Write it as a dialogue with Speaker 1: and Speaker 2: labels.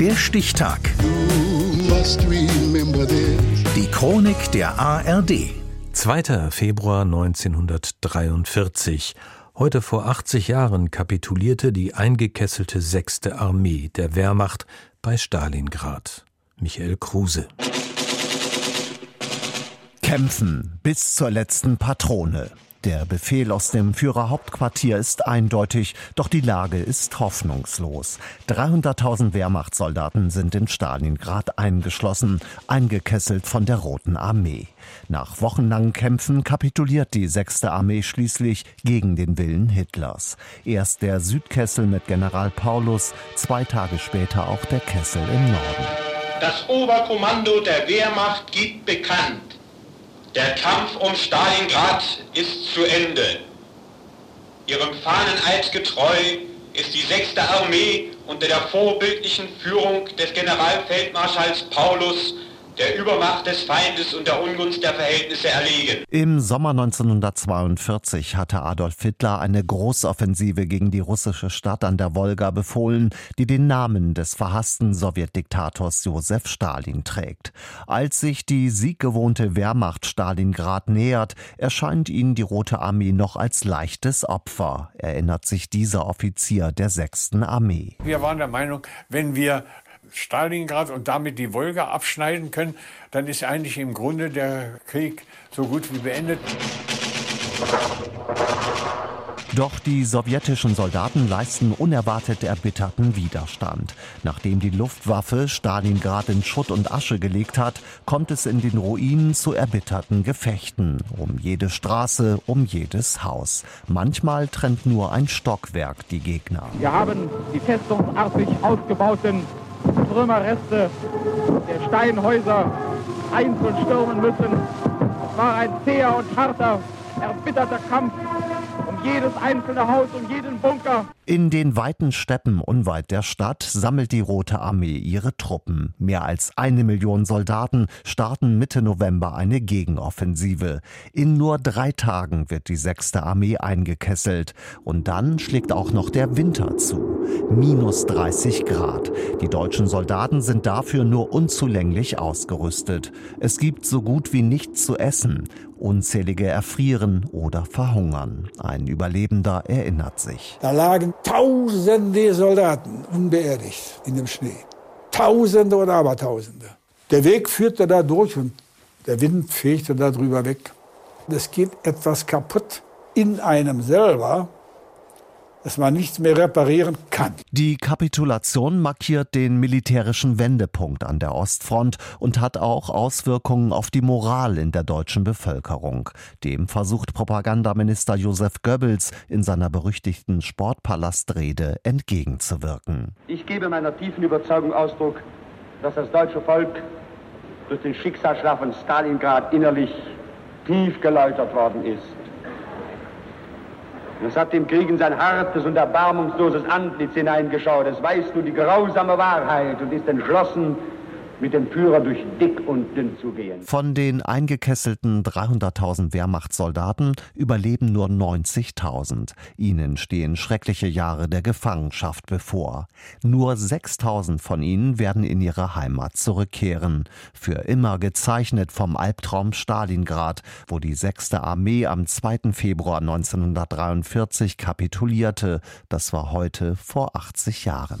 Speaker 1: Der Stichtag. Die Chronik der ARD.
Speaker 2: 2. Februar 1943. Heute vor 80 Jahren kapitulierte die eingekesselte 6. Armee der Wehrmacht bei Stalingrad. Michael Kruse.
Speaker 3: Kämpfen bis zur letzten Patrone. Der Befehl aus dem Führerhauptquartier ist eindeutig, doch die Lage ist hoffnungslos. 300.000 Wehrmachtssoldaten sind in Stalingrad eingeschlossen, eingekesselt von der Roten Armee. Nach wochenlangen Kämpfen kapituliert die 6. Armee schließlich gegen den Willen Hitlers. Erst der Südkessel mit General Paulus, zwei Tage später auch der Kessel im Norden.
Speaker 4: Das Oberkommando der Wehrmacht gibt bekannt, der Kampf um Stalingrad ist zu Ende. Ihrem Fahneneid getreu ist die 6. Armee unter der vorbildlichen Führung des Generalfeldmarschalls Paulus der Übermacht des Feindes und der Ungunst der Verhältnisse erlegen.
Speaker 3: Im Sommer 1942 hatte Adolf Hitler eine Großoffensive gegen die russische Stadt an der Wolga befohlen, die den Namen des verhassten Sowjetdiktators Josef Stalin trägt. Als sich die sieggewohnte Wehrmacht Stalingrad nähert, erscheint ihnen die Rote Armee noch als leichtes Opfer, erinnert sich dieser Offizier der 6. Armee.
Speaker 5: Wir waren der Meinung, wenn wir Stalingrad und damit die Wolga abschneiden können, dann ist eigentlich im Grunde der Krieg so gut wie beendet.
Speaker 3: Doch die sowjetischen Soldaten leisten unerwartet erbitterten Widerstand. Nachdem die Luftwaffe Stalingrad in Schutt und Asche gelegt hat, kommt es in den Ruinen zu erbitterten Gefechten. Um jede Straße, um jedes Haus. Manchmal trennt nur ein Stockwerk die Gegner.
Speaker 6: Wir haben die festungsartig ausgebauten Trümmerreste der Steinhäuser einzeln stürmen müssen. War ein zäher und harter, erbitterter Kampf jedes einzelne Haus, um jeden Bunker.
Speaker 3: In den weiten Steppen unweit der Stadt sammelt die Rote Armee ihre Truppen. Mehr als eine Million Soldaten starten Mitte November eine Gegenoffensive. In nur drei Tagen wird die 6. Armee eingekesselt. Und dann schlägt auch noch der Winter zu. Minus 30 Grad. Die deutschen Soldaten sind dafür nur unzulänglich ausgerüstet. Es gibt so gut wie nichts zu essen. Unzählige erfrieren oder verhungern. Ein Überlebender erinnert sich.
Speaker 7: Da lagen tausende Soldaten unbeerdigt in dem Schnee. Tausende oder Abertausende. Der Weg führte da durch und der Wind fegte da drüber weg. Es geht etwas kaputt in einem selber, dass man nichts mehr reparieren kann.
Speaker 3: Die Kapitulation markiert den militärischen Wendepunkt an der Ostfront und hat auch Auswirkungen auf die Moral in der deutschen Bevölkerung. Dem versucht Propagandaminister Josef Goebbels in seiner berüchtigten Sportpalastrede entgegenzuwirken.
Speaker 8: Ich gebe meiner tiefen Überzeugung Ausdruck, dass das deutsche Volk durch den Schicksalsschlag von Stalingrad innerlich tief geläutert worden ist. Es hat dem Krieg in sein hartes und erbarmungsloses Antlitz hineingeschaut. Es weiß nun die grausame Wahrheit und ist entschlossen, mit dem Führer durch dick und dünn zu gehen.
Speaker 3: Von den eingekesselten 300.000 Wehrmachtssoldaten überleben nur 90.000. Ihnen stehen schreckliche Jahre der Gefangenschaft bevor. Nur 6.000 von ihnen werden in ihre Heimat zurückkehren. Für immer gezeichnet vom Albtraum Stalingrad, wo die 6. Armee am 2. Februar 1943 kapitulierte. Das war heute vor 80 Jahren.